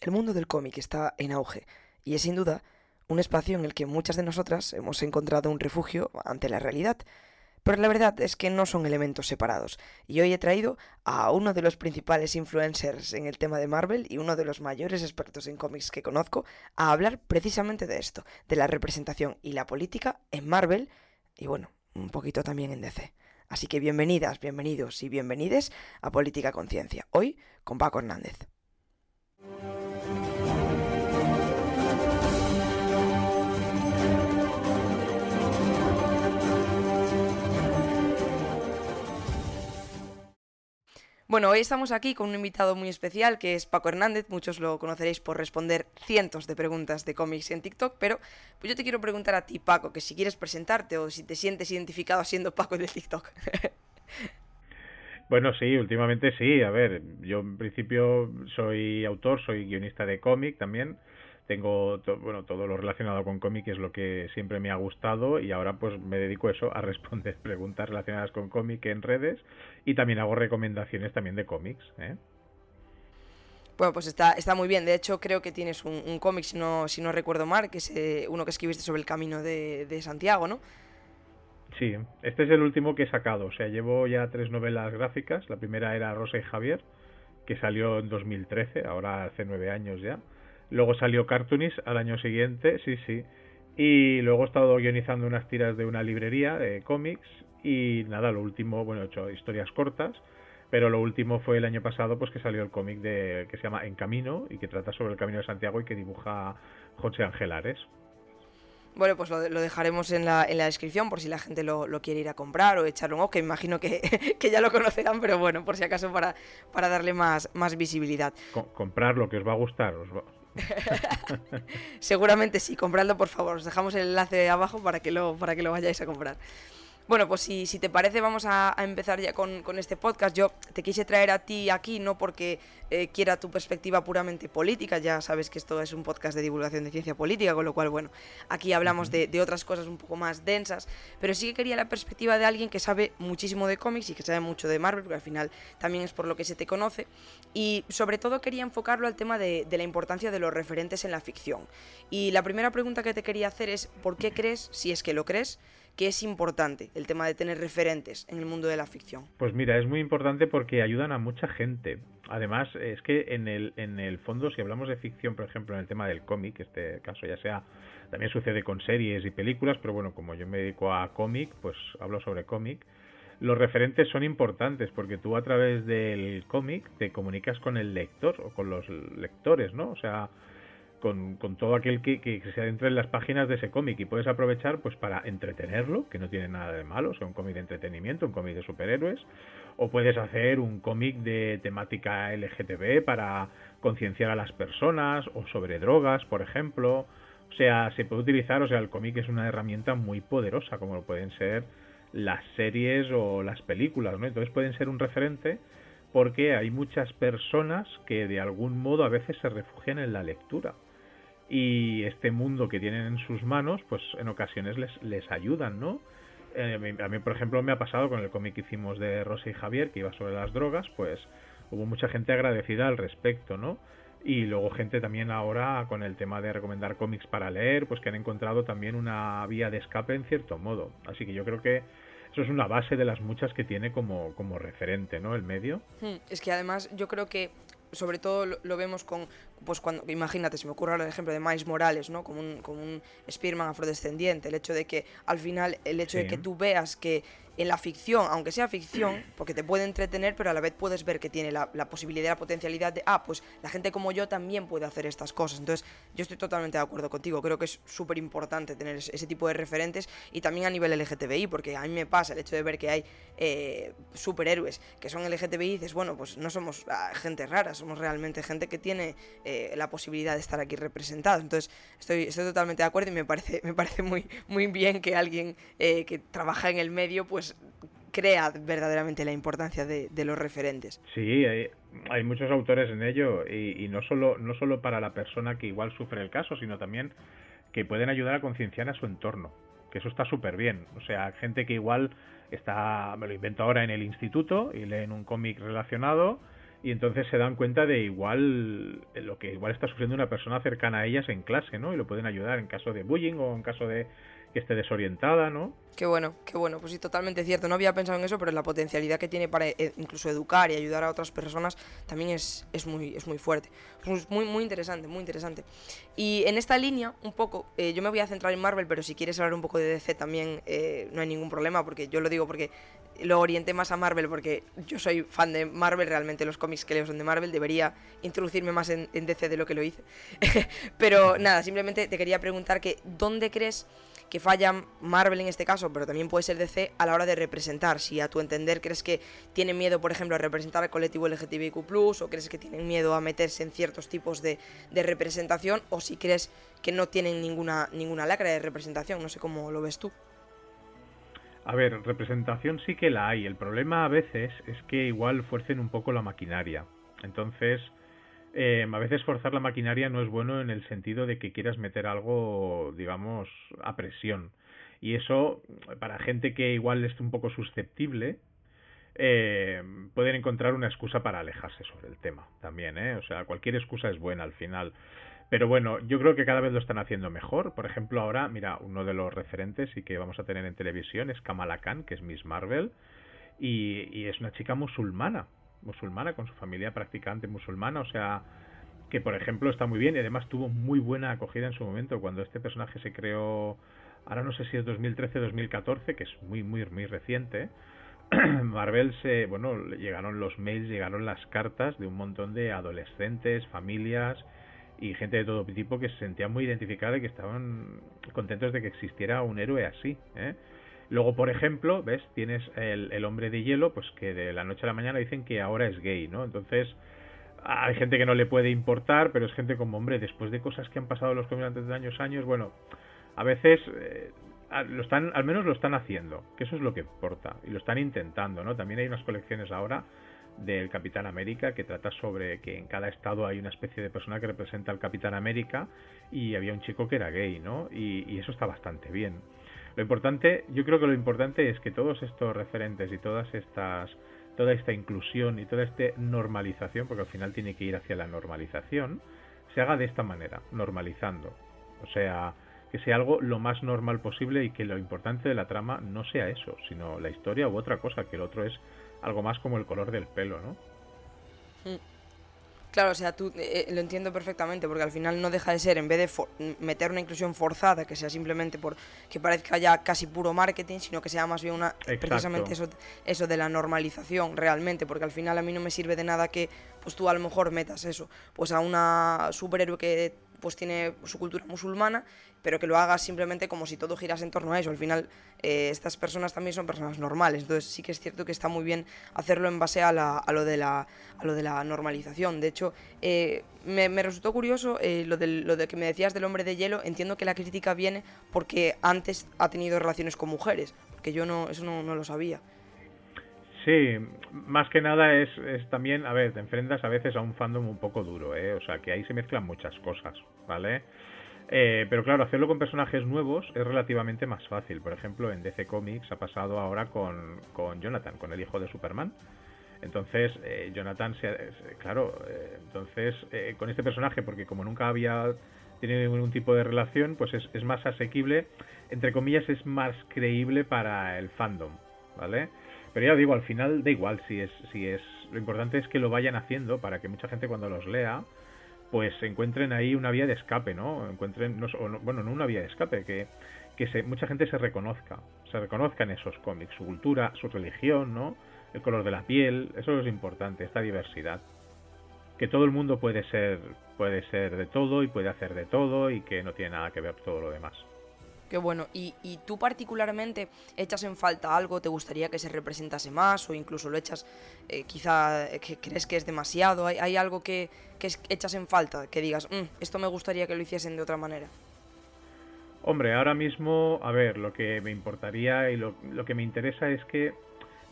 El mundo del cómic está en auge y es sin duda un espacio en el que muchas de nosotras hemos encontrado un refugio ante la realidad. Pero la verdad es que no son elementos separados, y hoy he traído a uno de los principales influencers en el tema de Marvel y uno de los mayores expertos en cómics que conozco a hablar precisamente de esto, de la representación y la política en Marvel y bueno, un poquito también en DC. Así que bienvenidas, bienvenidos y bienvenides a Política Conciencia, hoy con Paco Hernández. Bueno, hoy estamos aquí con un invitado muy especial que es Paco Hernández. Muchos lo conoceréis por responder cientos de preguntas de cómics en TikTok, pero pues yo te quiero preguntar a ti, Paco, que si quieres presentarte o si te sientes identificado siendo Paco de TikTok. Bueno, sí, últimamente sí. A ver, yo en principio soy autor, soy guionista de cómic también tengo bueno todo lo relacionado con cómic es lo que siempre me ha gustado y ahora pues me dedico eso a responder preguntas relacionadas con cómic en redes y también hago recomendaciones también de cómics ¿eh? Bueno, pues está, está muy bien. De hecho, creo que tienes un, cómic, si no, si no recuerdo mal, que es eh, uno que escribiste sobre el camino de, de Santiago, ¿no? Sí, este es el último que he sacado. O sea, llevo ya tres novelas gráficas. La primera era Rosa y Javier, que salió en 2013, ahora hace nueve años ya. Luego salió Cartoonist al año siguiente, sí, sí. Y luego he estado guionizando unas tiras de una librería de cómics. Y nada, lo último, bueno, he hecho historias cortas. Pero lo último fue el año pasado, pues que salió el cómic de que se llama En Camino y que trata sobre el Camino de Santiago y que dibuja José Angelares. Bueno, pues lo, dejaremos en la, en la, descripción por si la gente lo, quiere ir a comprar o echar un ojo, que imagino que, ya lo conocerán, pero bueno, por si acaso para, para darle más, más visibilidad. comprar lo que os va a gustar. Os va, Seguramente sí, compradlo por favor. Os dejamos el enlace abajo para que lo, para que lo vayáis a comprar. Bueno, pues si, si te parece vamos a, empezar ya con, este podcast. Yo te quise traer a ti aquí no porque eh, quiera tu perspectiva puramente política, ya sabes que esto es un podcast de divulgación de ciencia política, con lo cual, bueno, aquí hablamos de, otras cosas un poco más densas, pero sí que quería la perspectiva de alguien que sabe muchísimo de cómics y que sabe mucho de Marvel, porque al final también es por lo que se te conoce, y sobre todo quería enfocarlo al tema de, de la importancia de los referentes en la ficción. Y la primera pregunta que te quería hacer es, ¿por qué crees, si es que lo crees, que es importante el tema de tener referentes en el mundo de la ficción? Pues mira, es muy importante porque ayudan a mucha gente. Además, es que en el, en el fondo, si hablamos de ficción, por ejemplo, en el tema del cómic, este caso ya sea, también sucede con series y películas, pero bueno, como yo me dedico a cómic, pues hablo sobre cómic. Los referentes son importantes porque tú a través del cómic te comunicas con el lector o con los lectores, ¿no? O sea, con, con todo aquel que, se adentre en las páginas de ese cómic y puedes aprovechar pues para entretenerlo, que no tiene nada de malo, o sea, un cómic de entretenimiento, un cómic de superhéroes, o puedes hacer un cómic de temática LGTB para concienciar a las personas, o sobre drogas, por ejemplo. O sea, se puede utilizar, o sea, el cómic es una herramienta muy poderosa, como lo pueden ser las series o las películas. Entonces pueden ser un referente porque hay muchas personas que de algún modo a veces se refugian en la lectura y este mundo que tienen en sus manos, pues en ocasiones les, les ayudan, ¿no? Eh, a mí, por ejemplo, me ha pasado con el cómic que hicimos de Rosa y Javier, que iba sobre las drogas, pues hubo mucha gente agradecida al respecto, ¿no? Y luego gente también ahora con el tema de recomendar cómics para leer, pues que han encontrado también una vía de escape en cierto modo. Así que yo creo que eso es una base de las muchas que tiene como, como referente, ¿no? El medio. Hmm, es que además yo creo que sobre todo lo, vemos con, pues cuando, imagínate, se me ocurre el ejemplo de Miles Morales, ¿no? Como un, como un Spearman afrodescendiente, el hecho de que al final, el hecho de que tú veas que en la ficción, aunque sea ficción, porque te puede entretener, pero a la vez puedes ver que tiene la, posibilidad, la potencialidad de, ah, pues la gente como yo también puede hacer estas cosas. Entonces, yo estoy totalmente de acuerdo contigo. Creo que es súper importante tener ese, tipo de referentes y también a nivel LGTBI, porque a mí me pasa el hecho de ver que hay eh, superhéroes que son LGTBI y dices, bueno, pues no somos ah, gente rara, somos realmente gente que tiene eh, la posibilidad de estar aquí representado. Entonces, estoy, estoy totalmente de acuerdo y me parece, me parece muy, muy bien que alguien eh, que trabaja en el medio, pues crea verdaderamente la importancia de, los referentes. Sí, hay, muchos autores en ello y, no, solo, no solo para la persona que igual sufre el caso, sino también que pueden ayudar a concienciar a su entorno, que eso está súper bien. O sea, gente que igual está, me lo invento ahora en el instituto y leen un cómic relacionado y entonces se dan cuenta de igual lo que igual está sufriendo una persona cercana a ellas en clase, ¿no? Y lo pueden ayudar en caso de bullying o en caso de que esté desorientada, ¿no? Qué bueno, qué bueno, pues sí, totalmente cierto. No había pensado en eso, pero la potencialidad que tiene para eh, incluso educar y ayudar a otras personas también es, es, muy, es muy fuerte. Es muy, muy interesante, muy interesante. Y en esta línea, un poco, eh, yo me voy a centrar en Marvel, pero si quieres hablar un poco de DC también eh, no hay ningún problema, porque yo lo digo porque lo orienté más a Marvel, porque yo soy fan de Marvel, realmente los cómics que leo son de Marvel, debería introducirme más en, en DC de lo que lo hice. pero nada, simplemente te quería preguntar que, ¿dónde crees que falla Marvel en este caso, pero también puede ser DC a la hora de representar. Si a tu entender crees que tienen miedo, por ejemplo, a representar al colectivo LGTBIQ, o crees que tienen miedo a meterse en ciertos tipos de, representación, o si crees que no tienen ninguna, ninguna lacra de representación. No sé cómo lo ves tú. A ver, representación sí que la hay. El problema a veces es que igual fuercen un poco la maquinaria. Entonces, eh, a veces forzar la maquinaria no es bueno en el sentido de que quieras meter algo, digamos, a presión. Y eso, para gente que igual es un poco susceptible, eh, pueden encontrar una excusa para alejarse sobre el tema también, ¿eh? O sea, cualquier excusa es buena al final. Pero bueno, yo creo que cada vez lo están haciendo mejor. Por ejemplo, ahora, mira, uno de los referentes y que vamos a tener en televisión es Kamala Khan, que es Miss Marvel, y es una chica musulmana musulmana, con su familia practicante musulmana, o sea, que por ejemplo está muy bien y además tuvo muy buena acogida en su momento cuando este personaje se creó, ahora no sé si es 2013-2014, que es muy, muy, muy reciente. Marvel se, bueno, llegaron los mails, llegaron las cartas de un montón de adolescentes, familias y gente de todo tipo que se sentía muy identificada y que estaban contentos de que existiera un héroe así, ¿eh? Luego, por ejemplo, ves, tienes el, el, hombre de hielo, pues que de la noche a la mañana dicen que ahora es gay, ¿no? Entonces, hay gente que no le puede importar, pero es gente como, hombre, después de cosas que han pasado los comerciantes de años, años, bueno, a veces eh, lo están, al menos lo están haciendo, que eso es lo que importa, y lo están intentando, ¿no? También hay unas colecciones ahora del Capitán América que trata sobre que en cada estado hay una especie de persona que representa al Capitán América y había un chico que era gay, ¿no? y eso está bastante bien. Lo importante, yo creo que lo importante es que todos estos referentes y todas estas toda esta inclusión y toda esta normalización, porque al final tiene que ir hacia la normalización, se haga de esta manera, normalizando. O sea, que sea algo lo más normal posible y que lo importante de la trama no sea eso, sino la historia u otra cosa, que el otro es algo más como el color del pelo, ¿no? Mm. Claro, o sea, tú eh, eh, lo entiendo perfectamente, porque al final no deja de ser, en vez de meter una inclusión forzada, que sea simplemente por que parezca ya casi puro marketing, sino que sea más bien una precisamente eso, eso de la normalización realmente, porque al final a mí no me sirve de nada que pues tú a lo mejor metas eso, pues a una superhéroe que pues tiene su cultura musulmana, pero que lo haga simplemente como si todo girase en torno a eso. Al final, eh, estas personas también son personas normales, entonces sí que es cierto que está muy bien hacerlo en base a, lo, de la, normalización. De hecho, eh, me, resultó curioso eh, lo, que me decías del hombre de hielo. Entiendo que la crítica viene porque antes ha tenido relaciones con mujeres, porque yo no, eso no, no lo sabía. Sí, más que nada es, es, también, a ver, te enfrentas a veces a un fandom un poco duro, ¿eh? O sea, que ahí se mezclan muchas cosas, ¿vale? Eh, pero claro, hacerlo con personajes nuevos es relativamente más fácil. Por ejemplo, en DC Comics ha pasado ahora con, con Jonathan, con el hijo de Superman. Entonces, eh, Jonathan, se, claro, eh, entonces eh, con este personaje, porque como nunca había tenido ningún tipo de relación, pues es, es más asequible, entre comillas, es más creíble para el fandom, ¿vale? Pero ya digo, al final da igual si es, si es. Lo importante es que lo vayan haciendo para que mucha gente cuando los lea, pues encuentren ahí una vía de escape, ¿no? Encuentren, no, bueno, no una vía de escape, que, que se, mucha gente se reconozca, se reconozca en esos cómics, su cultura, su religión, ¿no? El color de la piel, eso es importante, esta diversidad. Que todo el mundo puede ser, puede ser de todo y puede hacer de todo y que no tiene nada que ver todo lo demás. Qué bueno. ¿Y, tú particularmente echas en falta algo? ¿Te gustaría que se representase más? ¿O incluso lo echas, eh, quizá, eh, que crees que es demasiado? ¿Hay, algo que, echas en falta? Que digas, mm, esto me gustaría que lo hiciesen de otra manera. Hombre, ahora mismo, a ver, lo que me importaría y lo, que me interesa es que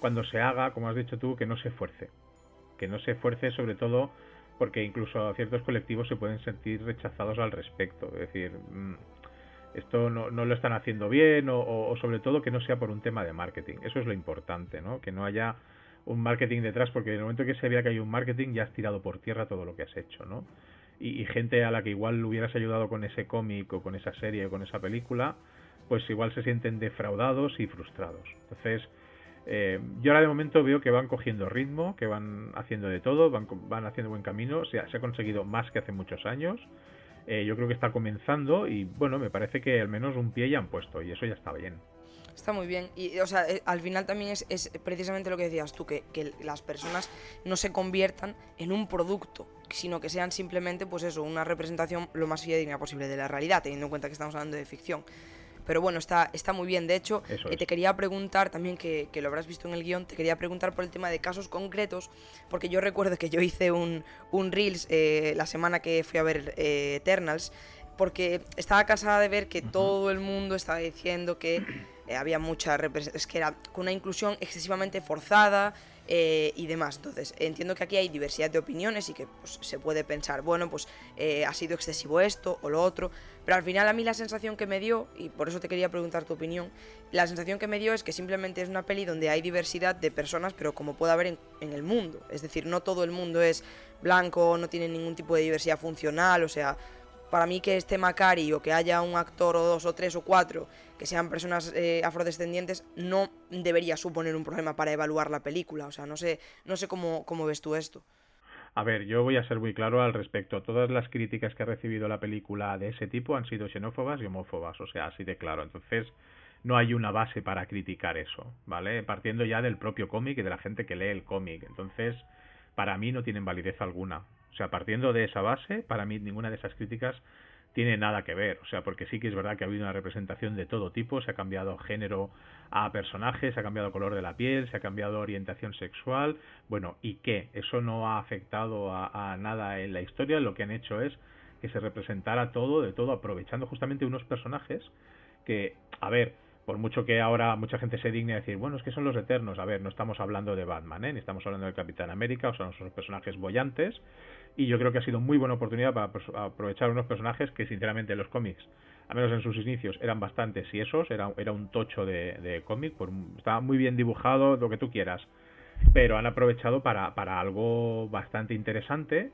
cuando se haga, como has dicho tú, que no se fuerce. Que no se fuerce sobre todo porque incluso ciertos colectivos se pueden sentir rechazados al respecto. Es decir, mm, esto no, lo están haciendo bien o, sobre todo que no sea por un tema de marketing. Eso es lo importante, ¿no? Que no haya un marketing detrás, porque en el momento que se vea que hay un marketing ya has tirado por tierra todo lo que has hecho, ¿no? Y, gente a la que igual hubieras ayudado con ese cómic o con esa serie o con esa película, pues igual se sienten defraudados y frustrados. Entonces, eh, yo ahora de momento veo que van cogiendo ritmo, que van haciendo de todo, van, van haciendo buen camino, se ha conseguido más que hace muchos años. Eh, yo creo que está comenzando y bueno, me parece que al menos un pie ya han puesto y eso ya está bien. Está muy bien. Y, o sea, eh, al final también es, es, precisamente lo que decías tú, que, que, las personas no se conviertan en un producto, sino que sean simplemente, pues eso, una representación lo más fidedigna posible de la realidad, teniendo en cuenta que estamos hablando de ficción. Pero bueno, está, está muy bien. De hecho, eh, te quería preguntar también, que, que, lo habrás visto en el guion, te quería preguntar por el tema de casos concretos, porque yo recuerdo que yo hice un, un Reels eh, la semana que fui a ver Eternals, porque estaba cansada de ver que todo el mundo estaba diciendo que eh, había mucha es que era con una inclusión excesivamente forzada eh, y demás. Entonces, entiendo que aquí hay diversidad de opiniones y que pues, se puede pensar, bueno, pues eh, ha sido excesivo esto o lo otro, pero al final a mí la sensación que me dio, y por eso te quería preguntar tu opinión, la sensación que me dio es que simplemente es una peli donde hay diversidad de personas, pero como puede haber en, en el mundo. Es decir, no todo el mundo es blanco, no tiene ningún tipo de diversidad funcional, o sea, para mí que esté Macari o que haya un actor o dos o tres o cuatro que sean personas eh, afrodescendientes no debería suponer un problema para evaluar la película. O sea, no sé, no sé cómo, cómo ves tú esto. A ver, yo voy a ser muy claro al respecto. Todas las críticas que ha recibido la película de ese tipo han sido xenófobas y homófobas, o sea, así de claro. Entonces, no hay una base para criticar eso, ¿vale? Partiendo ya del propio cómic y de la gente que lee el cómic. Entonces, para mí no tienen validez alguna. O sea, partiendo de esa base, para mí ninguna de esas críticas tiene nada que ver. O sea, porque sí que es verdad que ha habido una representación de todo tipo, se ha cambiado género a personajes, se ha cambiado color de la piel, se ha cambiado orientación sexual. Bueno, ¿y qué? Eso no ha afectado a, a nada en la historia. Lo que han hecho es que se representara todo de todo, aprovechando justamente unos personajes que, a ver, por mucho que ahora mucha gente se digne a decir, bueno, es que son los eternos. A ver, no estamos hablando de Batman, ¿eh? ni estamos hablando del Capitán América, o son esos personajes bollantes. Y yo creo que ha sido muy buena oportunidad para aprovechar unos personajes que, sinceramente, los cómics, al menos en sus inicios, eran bastante esos era, era un tocho de, de cómic, estaba muy bien dibujado, lo que tú quieras. Pero han aprovechado para, para algo bastante interesante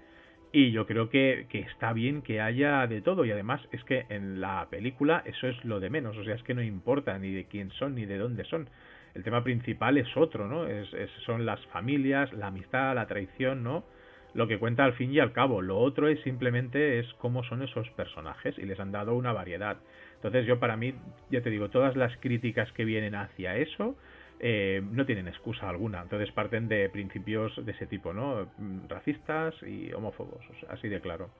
y yo creo que, que, está bien que haya de todo. Y además es que en la película eso es lo de menos. O sea, es que no importa ni de quién son ni de dónde son. El tema principal es otro, ¿no? Es, son las familias, la amistad, la traición, ¿no? Lo que cuenta al fin y al cabo. Lo otro es simplemente es cómo son esos personajes y les han dado una variedad. Entonces yo para mí, ya te digo, todas las críticas que vienen hacia eso eh, no tienen excusa alguna. Entonces parten de principios de ese tipo, ¿no? Racistas y homófobos, así de claro.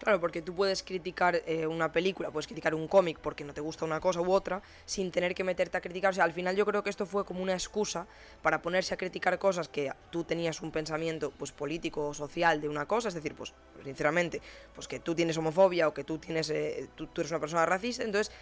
Claro, porque tú puedes criticar eh, una película, puedes criticar un cómic porque no te gusta una cosa u otra, sin tener que meterte a criticar. O sea, al final yo creo que esto fue como una excusa para ponerse a criticar cosas que tú tenías un pensamiento pues político o social de una cosa, es decir, pues sinceramente, pues que tú tienes homofobia o que tú tienes eh, tú eres una persona racista, entonces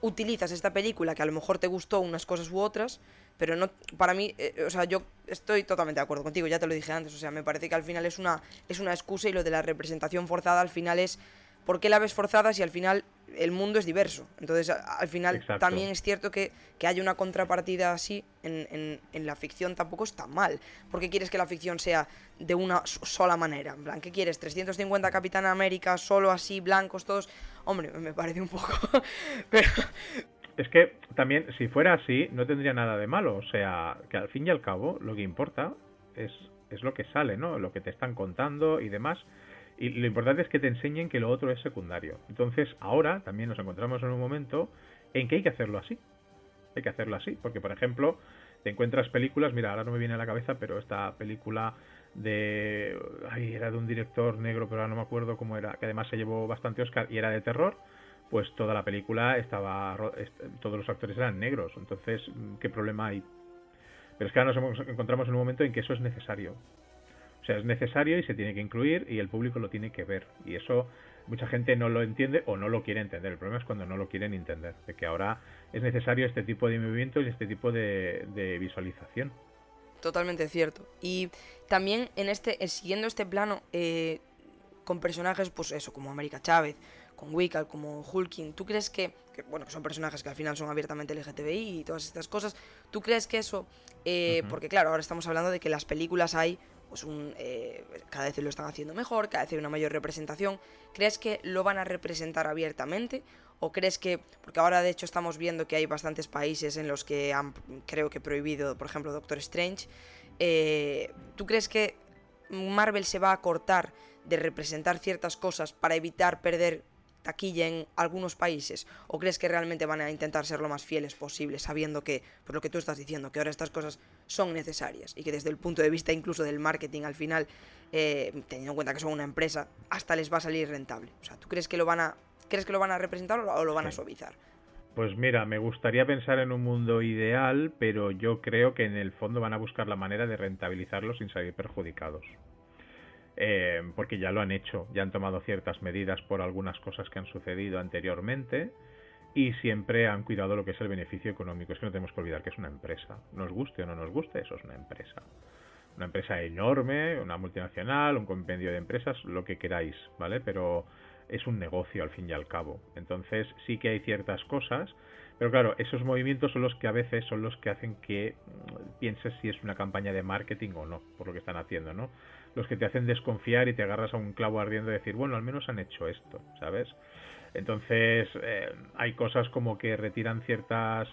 utilizas esta película que a lo mejor te gustó unas cosas u otras, pero no para mí, eh, o sea, yo estoy totalmente de acuerdo contigo, ya te lo dije antes, o sea, me parece que al final es una es una excusa y lo de la representación forzada al final es ¿por qué la ves forzada si al final el mundo es diverso? Entonces, al final también es cierto que, que haya una contrapartida así en, en, en, la ficción tampoco está mal. ¿Por qué quieres que la ficción sea de una sola manera? En plan, ¿qué quieres? ¿350 Capitán América, solo así, blancos todos? Hombre, me parece un poco... Pero... Es que también, si fuera así, no tendría nada de malo. O sea, que al fin y al cabo, lo que importa es, es lo que sale, ¿no? Lo que te están contando y demás. Y lo importante es que te enseñen que lo otro es secundario. Entonces, ahora también nos encontramos en un momento en que hay que hacerlo así. Hay que hacerlo así, porque por ejemplo, te encuentras películas, mira, ahora no me viene a la cabeza, pero esta película de ay, era de un director negro, pero ahora no me acuerdo cómo era, que además se llevó bastante Oscar y era de terror, pues toda la película estaba todos los actores eran negros, entonces, ¿qué problema hay? Pero es que ahora nos encontramos en un momento en que eso es necesario sea, es necesario y se tiene que incluir y el público lo tiene que ver. Y eso mucha gente no lo entiende o no lo quiere entender. El problema es cuando no lo quieren entender, de que ahora es necesario este tipo de movimientos y este tipo de, visualización. Totalmente cierto. Y también en este, siguiendo este plano, eh, con personajes, pues eso, como América Chávez, con Wicca, como Hulking, ¿tú crees que, bueno, son personajes que al final son abiertamente LGTBI y todas estas cosas, ¿tú crees que eso, eh, porque claro, ahora estamos hablando de que las películas hay, pues un, eh, cada vez lo están haciendo mejor, cada vez hay una mayor representación, ¿crees que lo van a representar abiertamente? ¿O crees que, porque ahora de hecho estamos viendo que hay bastantes países en los que han, creo que prohibido, por ejemplo, Doctor Strange, eh, ¿tú crees que Marvel se va a cortar de representar ciertas cosas para evitar perder taquilla en algunos países? ¿O crees que realmente van a intentar ser lo más fieles posible, sabiendo que, por lo que tú estás diciendo, que ahora estas cosas son necesarias y que desde el punto de vista incluso del marketing al final, eh, teniendo en cuenta que son una empresa, hasta les va a salir rentable? O sea, ¿tú crees que lo van a, crees que lo van a representar o lo van a suavizar? Pues mira, me gustaría pensar en un mundo ideal, pero yo creo que en el fondo van a buscar la manera de rentabilizarlo sin salir perjudicados. Eh, porque ya lo han hecho, ya han tomado ciertas medidas por algunas cosas que han sucedido anteriormente y siempre han cuidado lo que es el beneficio económico. Es que no tenemos que olvidar que es una empresa. Nos guste o no nos guste, eso es una empresa. Una empresa enorme, una multinacional, un compendio de empresas, lo que queráis, ¿vale? Pero es un negocio al fin y al cabo. Entonces sí que hay ciertas cosas, pero claro, esos movimientos son los que a veces son los que hacen que mm, pienses si es una campaña de marketing o no, por lo que están haciendo, ¿no? Los que te hacen desconfiar y te agarras a un clavo ardiendo y decir, bueno, al menos han hecho esto, ¿sabes? Entonces eh, hay cosas como que retiran ciertas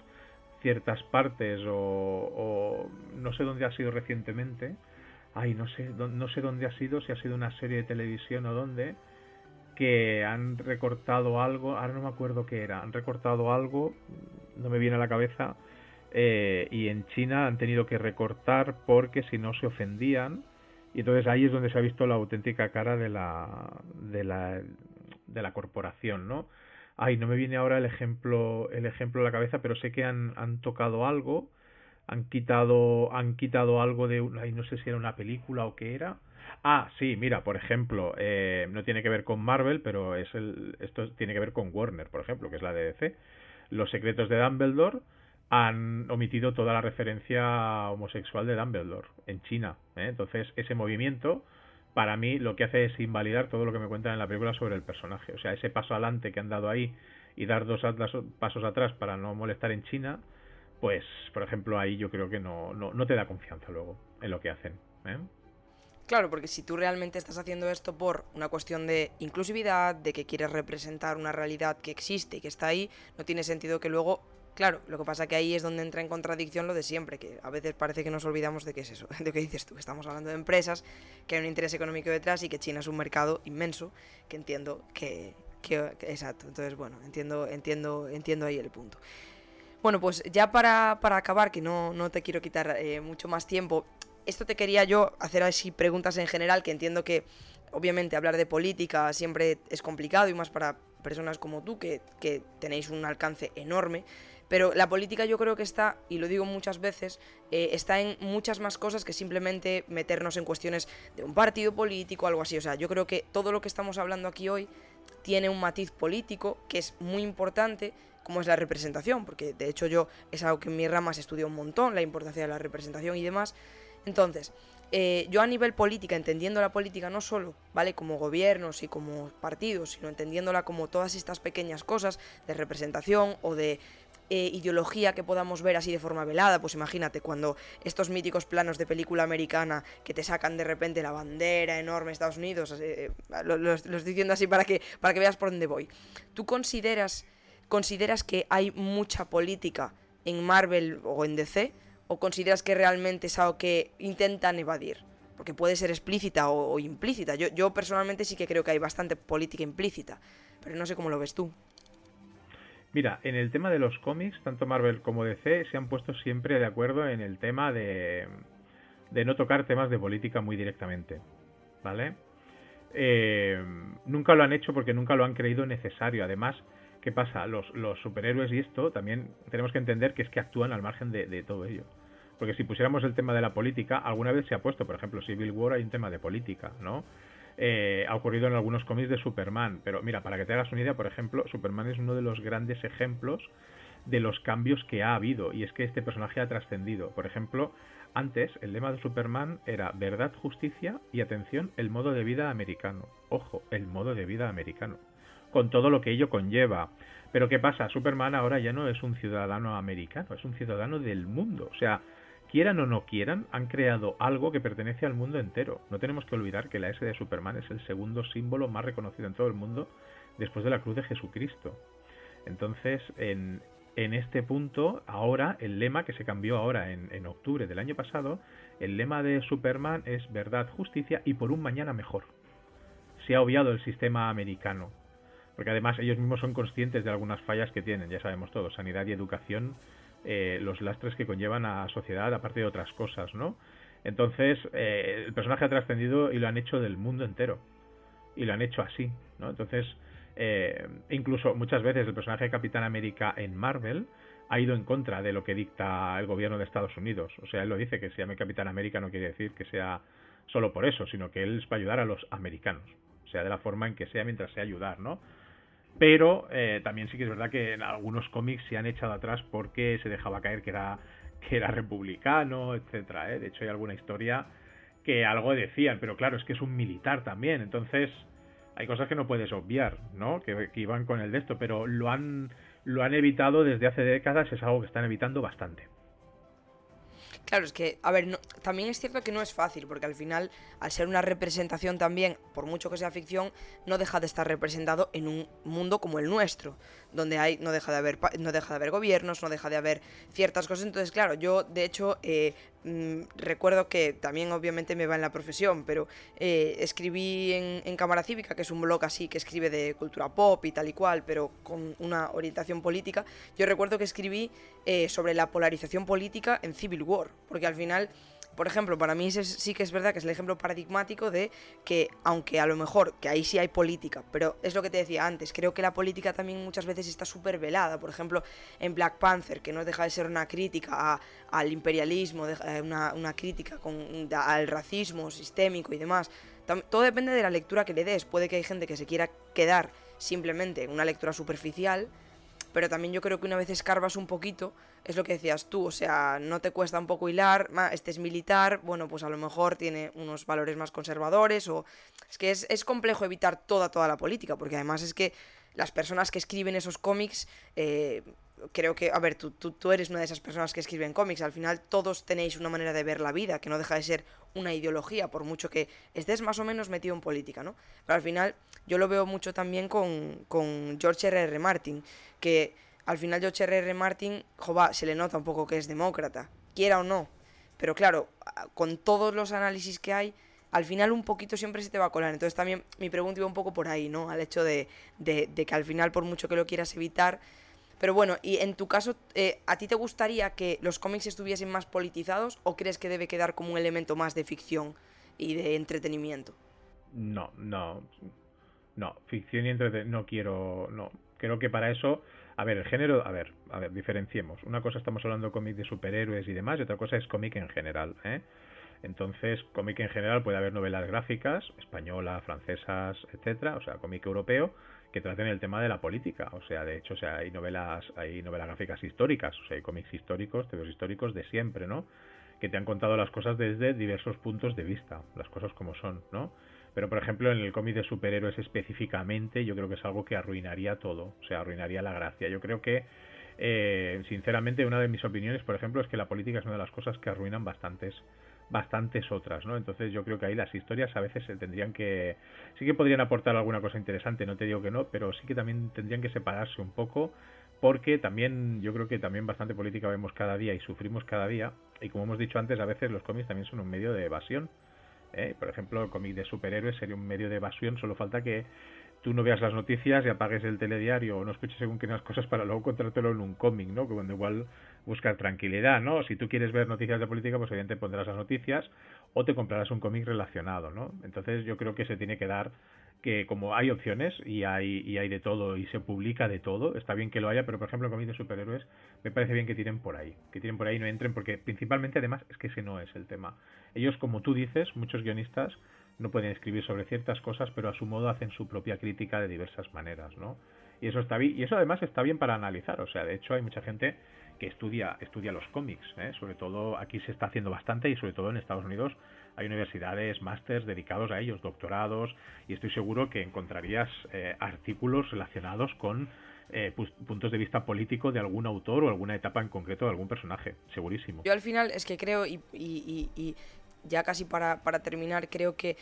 ciertas partes o, o, no sé dónde ha sido recientemente ay no sé no sé dónde ha sido si ha sido una serie de televisión o dónde que han recortado algo, ahora no me acuerdo qué era, han recortado algo, no me viene a la cabeza, eh, y en China han tenido que recortar porque si no se ofendían, y entonces ahí es donde se ha visto la auténtica cara de la, de la, de la corporación, ¿no? Ay, no me viene ahora el ejemplo, el ejemplo a la cabeza, pero sé que han, han tocado algo, han quitado, han quitado algo de, ay, no sé si era una película o qué era, Ah, sí, mira, por ejemplo, eh, no tiene que ver con Marvel, pero es el, esto tiene que ver con Warner, por ejemplo, que es la de DC. Los secretos de Dumbledore han omitido toda la referencia homosexual de Dumbledore en China. ¿eh? Entonces, ese movimiento, para mí, lo que hace es invalidar todo lo que me cuentan en la película sobre el personaje. O sea, ese paso adelante que han dado ahí y dar dos pasos atrás para no molestar en China, pues, por ejemplo, ahí yo creo que no, no, no te da confianza luego en lo que hacen. ¿eh? Claro, porque si tú realmente estás haciendo esto por una cuestión de inclusividad, de que quieres representar una realidad que existe y que está ahí, no tiene sentido que luego Claro, lo que pasa que ahí es donde entra en contradicción lo de siempre, que a veces parece que nos olvidamos de qué es eso, de qué dices tú, estamos hablando de empresas, que hay un interés económico detrás y que China es un mercado inmenso, que entiendo que, exacto, entonces bueno, entiendo, entiendo, entiendo ahí el punto. Bueno, pues ya para, acabar, que no, no te quiero quitar eh, mucho más tiempo, esto te quería yo hacer así preguntas en general, que entiendo que obviamente hablar de política siempre es complicado y más para personas como tú que, tenéis un alcance enorme. Pero la política yo creo que está, y lo digo muchas veces, eh, está en muchas más cosas que simplemente meternos en cuestiones de un partido político algo así. O sea, yo creo que todo lo que estamos hablando aquí hoy tiene un matiz político que es muy importante, como es la representación, porque de hecho yo es algo que en mi rama se estudia un montón, la importancia de la representación y demás. Entonces, eh, yo a nivel política, entendiendo la política no solo, ¿vale? Como gobiernos y como partidos, sino entendiéndola como todas estas pequeñas cosas de representación o de eh, ideología que podamos ver así de forma velada, pues imagínate cuando estos míticos planos de película americana que te sacan de repente la bandera enorme de Estados Unidos, eh, diciendo así para que, para que veas por dónde voy. ¿Tú consideras, consideras que hay mucha política en Marvel o en DC? o consideras que realmente es algo que intentan evadir? Porque puede ser explícita o, implícita. Yo, yo personalmente sí que creo que hay bastante política implícita, pero no sé cómo lo ves tú. Mira, en el tema de los cómics, tanto Marvel como DC se han puesto siempre de acuerdo en el tema de, de no tocar temas de política muy directamente. ¿Vale? Eh, nunca lo han hecho porque nunca lo han creído necesario. Además, ¿Qué pasa? Los, los superhéroes y esto también tenemos que entender que es que actúan al margen de, todo ello. Porque si pusiéramos el tema de la política, alguna vez se ha puesto, por ejemplo, Civil War hay un tema de política, ¿no? Eh, ha ocurrido en algunos cómics de Superman, pero mira, para que te hagas una idea, por ejemplo, Superman es uno de los grandes ejemplos de los cambios que ha habido, y es que este personaje ha trascendido. Por ejemplo, antes el lema de Superman era verdad, justicia y atención, el modo de vida americano. Ojo, el modo de vida americano con todo lo que ello conlleva. Pero ¿qué pasa? Superman ahora ya no es un ciudadano americano, es un ciudadano del mundo. O sea, quieran o no quieran, han creado algo que pertenece al mundo entero. No tenemos que olvidar que la S de Superman es el segundo símbolo más reconocido en todo el mundo después de la cruz de Jesucristo. Entonces, en, este punto, ahora, el lema que se cambió ahora en, en, octubre del año pasado, el lema de Superman es verdad, justicia y por un mañana mejor. Se ha obviado el sistema americano, porque además ellos mismos son conscientes de algunas fallas que tienen, ya sabemos todos, sanidad y educación, eh, los lastres que conllevan a sociedad, aparte de otras cosas, ¿no? Entonces, eh, el personaje ha trascendido y lo han hecho del mundo entero. Y lo han hecho así, ¿no? Entonces, eh, incluso muchas veces el personaje de Capitán América en Marvel ha ido en contra de lo que dicta el gobierno de Estados Unidos. O sea, él lo dice que se llame Capitán América no quiere decir que sea solo por eso, sino que él es para ayudar a los americanos. O sea, de la forma en que sea mientras sea ayudar, ¿no? Pero eh, también sí que es verdad que en algunos cómics se han echado atrás porque se dejaba caer que era, que era republicano, etcétera. ¿eh? De hecho, hay alguna historia que algo decían, pero claro, es que es un militar también. Entonces, hay cosas que no puedes obviar, ¿no? Que, iban con el de esto, pero lo han, lo han evitado desde hace décadas, es algo que están evitando bastante. Claro, es que, a ver, también es cierto que no es fácil, porque al final, al ser una representación también, por mucho que sea ficción, no deja de estar representado en un mundo como el nuestro, donde hay, no deja de haber, no deja de haber gobiernos, no deja de haber ciertas cosas. Entonces, claro, yo de hecho eh, mm, recuerdo que también obviamente me va en la profesión, pero eh, escribí en, Cámara Cívica, que es un blog así que escribe de cultura pop y tal y cual, pero con una orientación política. Yo recuerdo que escribí eh, sobre la polarización política en Civil War porque al final, por ejemplo, para mí sí que es verdad que es el ejemplo paradigmático de que, aunque a lo mejor, que ahí sí hay política, pero es lo que te decía antes, creo que la política también muchas veces está súper velada. Por ejemplo, en Black Panther, que no deja de ser una crítica al imperialismo, eh, una, una crítica con, al racismo sistémico y demás. Todo depende de la lectura que le des. Puede que hay gente que se quiera quedar simplemente en una lectura superficial pero también yo creo que una vez escarbas un poquito, es lo que decías tú, o sea, no te cuesta un poco hilar, este es militar, bueno, pues a lo mejor tiene unos valores más conservadores, o es que es, complejo evitar toda, toda la política, porque además es que las personas que escriben esos cómics, eh, creo que, a ver, tú, tú, tú, eres una de esas personas que escriben cómics, al final todos tenéis una manera de ver la vida, que no deja de ser una ideología, por mucho que estés más o menos metido en política, ¿no? Pero al final yo lo veo mucho también con, con George R.R. R. Martin, que al final George R.R. Martin, jova, se le nota un poco que es demócrata, quiera o no. Pero claro, con todos los análisis que hay, al final un poquito siempre se te va a colar. Entonces también mi pregunta iba un poco por ahí, ¿no? Al hecho de, de, que al final, por mucho que lo quieras evitar... Pero bueno, y en tu caso, eh, ¿a ti te gustaría que los cómics estuviesen más politizados o crees que debe quedar como un elemento más de ficción y de entretenimiento? No, no. No, ficción y entretenimiento no quiero... No, creo que para eso, a ver, el género, a ver, a ver, diferenciemos. Una cosa estamos hablando de cómic de superhéroes y demás, y otra cosa es cómic en general, ¿eh? Entonces, cómic en general puede haber novelas gráficas, españolas, francesas, etcétera, o sea, cómic europeo, que traten el tema de la política. O sea, de hecho, o sea, hay novelas, hay novelas gráficas históricas, o sea, hay cómics históricos, tebeos históricos de siempre, ¿no? Que te han contado las cosas desde diversos puntos de vista, las cosas como son, ¿no? Pero, por ejemplo, en el cómic de superhéroes específicamente, yo creo que es algo que arruinaría todo, o sea, arruinaría la gracia. Yo creo que, eh, sinceramente, una de mis opiniones, por ejemplo, es que la política es una de las cosas que arruinan bastantes bastantes otras, ¿no? Entonces yo creo que ahí las historias a veces se tendrían que sí que podrían aportar alguna cosa interesante, no te digo que no, pero sí que también tendrían que separarse un poco porque también yo creo que también bastante política vemos cada día y sufrimos cada día y como hemos dicho antes a veces los cómics también son un medio de evasión ¿eh? Por ejemplo, el cómic de superhéroes sería un medio de evasión, solo falta que tú no veas las noticias y apagues el telediario o no escuches según qué cosas para luego encontrártelo en un cómic, ¿no? Que cuando igual buscar tranquilidad, ¿no? Si tú quieres ver noticias de política, pues evidentemente pondrás las noticias o te comprarás un cómic relacionado, ¿no? Entonces yo creo que se tiene que dar que como hay opciones y hay, y hay de todo y se publica de todo, está bien que lo haya, pero por ejemplo, cómics de superhéroes me parece bien que tiren por ahí, que tiren por ahí y no entren, porque principalmente además es que ese no es el tema. Ellos, como tú dices, muchos guionistas no pueden escribir sobre ciertas cosas, pero a su modo hacen su propia crítica de diversas maneras, ¿no? Y eso está bien, y eso además está bien para analizar, o sea, de hecho hay mucha gente que estudia estudia los cómics, ¿eh? sobre todo aquí se está haciendo bastante y sobre todo en Estados Unidos hay universidades, másters dedicados a ellos, doctorados, y estoy seguro que encontrarías eh, artículos relacionados con eh, puntos de vista político de algún autor o alguna etapa en concreto de algún personaje, segurísimo. Yo al final es que creo, y, y ya casi para, para terminar, creo que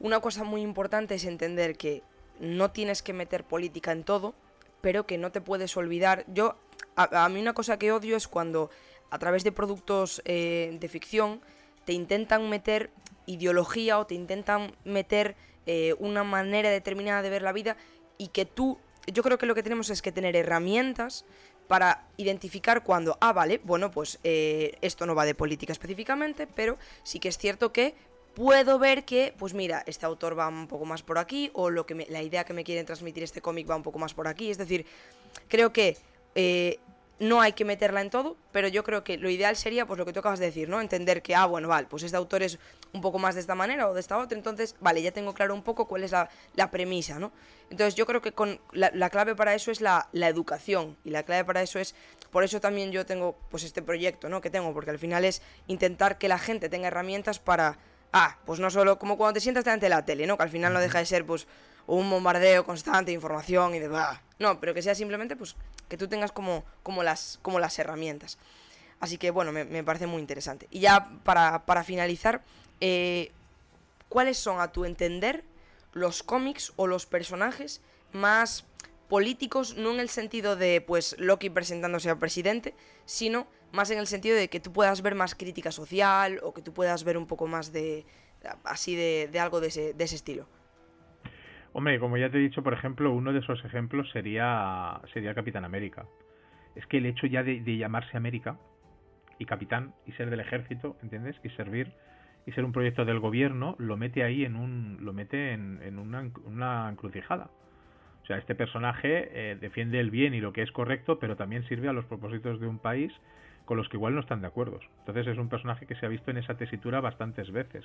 una cosa muy importante es entender que no tienes que meter política en todo, pero que no te puedes olvidar. Yo, a, mí una cosa que odio es cuando a través de productos eh, de ficción te intentan meter ideología o te intentan meter eh, una manera determinada de ver la vida y que tú, yo creo que lo que tenemos es que tener herramientas para identificar cuando, ah, vale, bueno, pues eh, esto no va de política específicamente, pero sí que es cierto que puedo ver que, pues mira, este autor va un poco más por aquí, o lo que la idea que me quieren transmitir este cómic va un poco más por aquí. Es decir, creo que eh, no hay que meterla en todo, pero yo creo que lo ideal sería, pues lo que tú acabas de decir, ¿no? Entender que, ah, bueno, vale, pues este autor es un poco más de esta manera o de esta otra, entonces, vale, ya tengo claro un poco cuál es la, premisa, ¿no? Entonces yo creo que con la, clave para eso es la, la, educación, y la clave para eso es, por eso también yo tengo, pues este proyecto, ¿no? Que tengo, porque al final es intentar que la gente tenga herramientas para ah, pues no solo como cuando te sientas delante de la tele, ¿no? Que al final no deja de ser, pues, un bombardeo constante de información y de, bah. No, pero que sea simplemente, pues, que tú tengas como, como, las, como las herramientas. Así que, bueno, me, parece muy interesante. Y ya para, para finalizar, eh, ¿cuáles son, a tu entender, los cómics o los personajes más políticos, no en el sentido de, pues, Loki presentándose al presidente, sino más en el sentido de que tú puedas ver más crítica social o que tú puedas ver un poco más de así de, algo de ese, de ese estilo. Hombre, como ya te he dicho, por ejemplo, uno de esos ejemplos sería, sería Capitán América. Es que el hecho ya de, llamarse América y capitán y ser del ejército, ¿entiendes? Y servir y ser un proyecto del gobierno, lo mete ahí en un, lo mete en, en una, una encrucijada. O sea, este personaje eh, defiende el bien y lo que es correcto, pero también sirve a los propósitos de un país con los que igual no están de acuerdo. Entonces es un personaje que se ha visto en esa tesitura bastantes veces.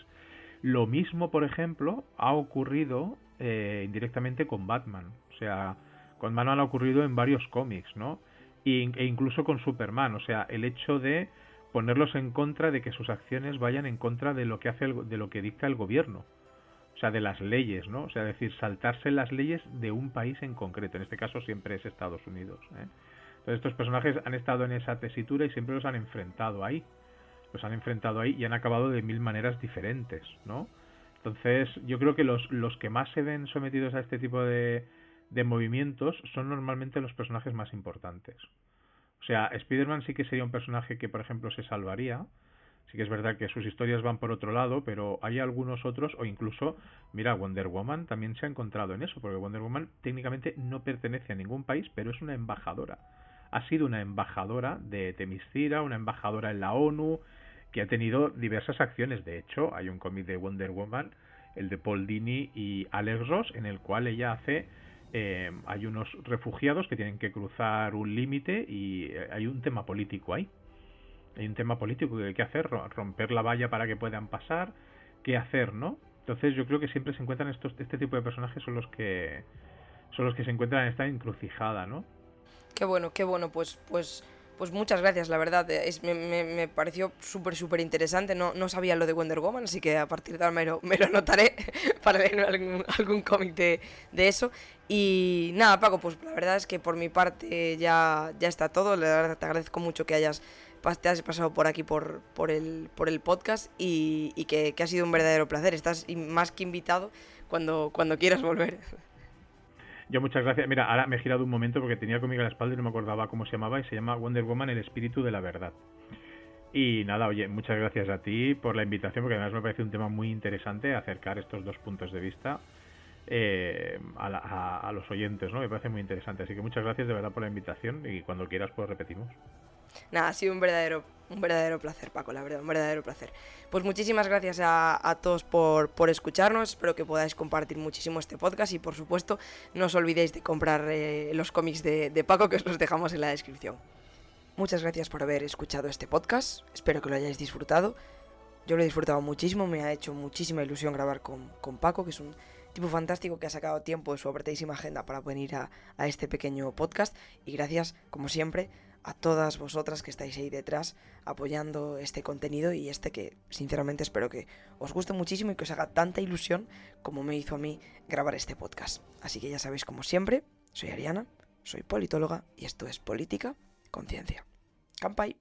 Lo mismo, por ejemplo, ha ocurrido eh, indirectamente con Batman. O sea, con Batman ha ocurrido en varios cómics, ¿no? E, incluso con Superman. O sea, el hecho de ponerlos en contra de que sus acciones vayan en contra de lo que hace de lo que dicta el gobierno. O sea, de las leyes, ¿no? O sea, decir, saltarse las leyes de un país en concreto. En este caso siempre es Estados Unidos. ¿eh? Entonces estos personajes han estado en esa tesitura y siempre los han enfrentado ahí. Los han enfrentado ahí y han acabado de mil maneras diferentes, ¿no? Entonces yo creo que los, los que más se ven sometidos a este tipo de, de movimientos son normalmente los personajes más importantes. O sea, Spider-Man sí que sería un personaje que, por ejemplo, se salvaría. Sí que es verdad que sus historias van por otro lado, pero hay algunos otros, o incluso, mira, Wonder Woman también se ha encontrado en eso, porque Wonder Woman técnicamente no pertenece a ningún país, pero es una embajadora ha sido una embajadora de Temiscira, una embajadora en la ONU, que ha tenido diversas acciones. De hecho, hay un cómic de Wonder Woman, el de Paul Dini y Alex Ross, en el cual ella hace eh, hay unos refugiados que tienen que cruzar un límite y eh, hay un tema político ahí. Hay un tema político que hay que hacer, romper la valla para que puedan pasar, qué hacer, ¿no? Entonces yo creo que siempre se encuentran estos, este tipo de personajes son los que son los que se encuentran en esta encrucijada, ¿no? Qué bueno, qué bueno, pues, pues, pues muchas gracias, la verdad. Es, me, me, pareció súper, súper interesante. No, no sabía lo de Wonder Woman, así que a partir de ahora me lo, me lo anotaré para leer algún, algún cómic de, de, eso. Y nada, Paco, pues la verdad es que por mi parte ya, ya está todo. La verdad te agradezco mucho que hayas te has pasado por aquí por, por, el, por el podcast y, y que, que, ha sido un verdadero placer. Estás más que invitado cuando, cuando quieras volver. Yo muchas gracias. Mira, ahora me he girado un momento porque tenía conmigo la espalda y no me acordaba cómo se llamaba y se llama Wonder Woman, el espíritu de la verdad. Y nada, oye, muchas gracias a ti por la invitación porque además me parece un tema muy interesante acercar estos dos puntos de vista eh, a, a, los oyentes, ¿no? Me parece muy interesante. Así que muchas gracias de verdad por la invitación y cuando quieras pues repetimos. Nada, ha sido un verdadero, un verdadero placer, Paco, la verdad, un verdadero placer. Pues muchísimas gracias a, todos por, por, escucharnos, espero que podáis compartir muchísimo este podcast y por supuesto no os olvidéis de comprar eh, los cómics de, de Paco que os los dejamos en la descripción. Muchas gracias por haber escuchado este podcast, espero que lo hayáis disfrutado. Yo lo he disfrutado muchísimo, me ha hecho muchísima ilusión grabar con, con Paco, que es un tipo fantástico que ha sacado tiempo de su apretadísima agenda para venir a, a este pequeño podcast. Y gracias, como siempre, a todas vosotras que estáis ahí detrás apoyando este contenido y este que sinceramente espero que os guste muchísimo y que os haga tanta ilusión como me hizo a mí grabar este podcast. Así que ya sabéis, como siempre, soy Ariana, soy politóloga y esto es Política Conciencia. Campai.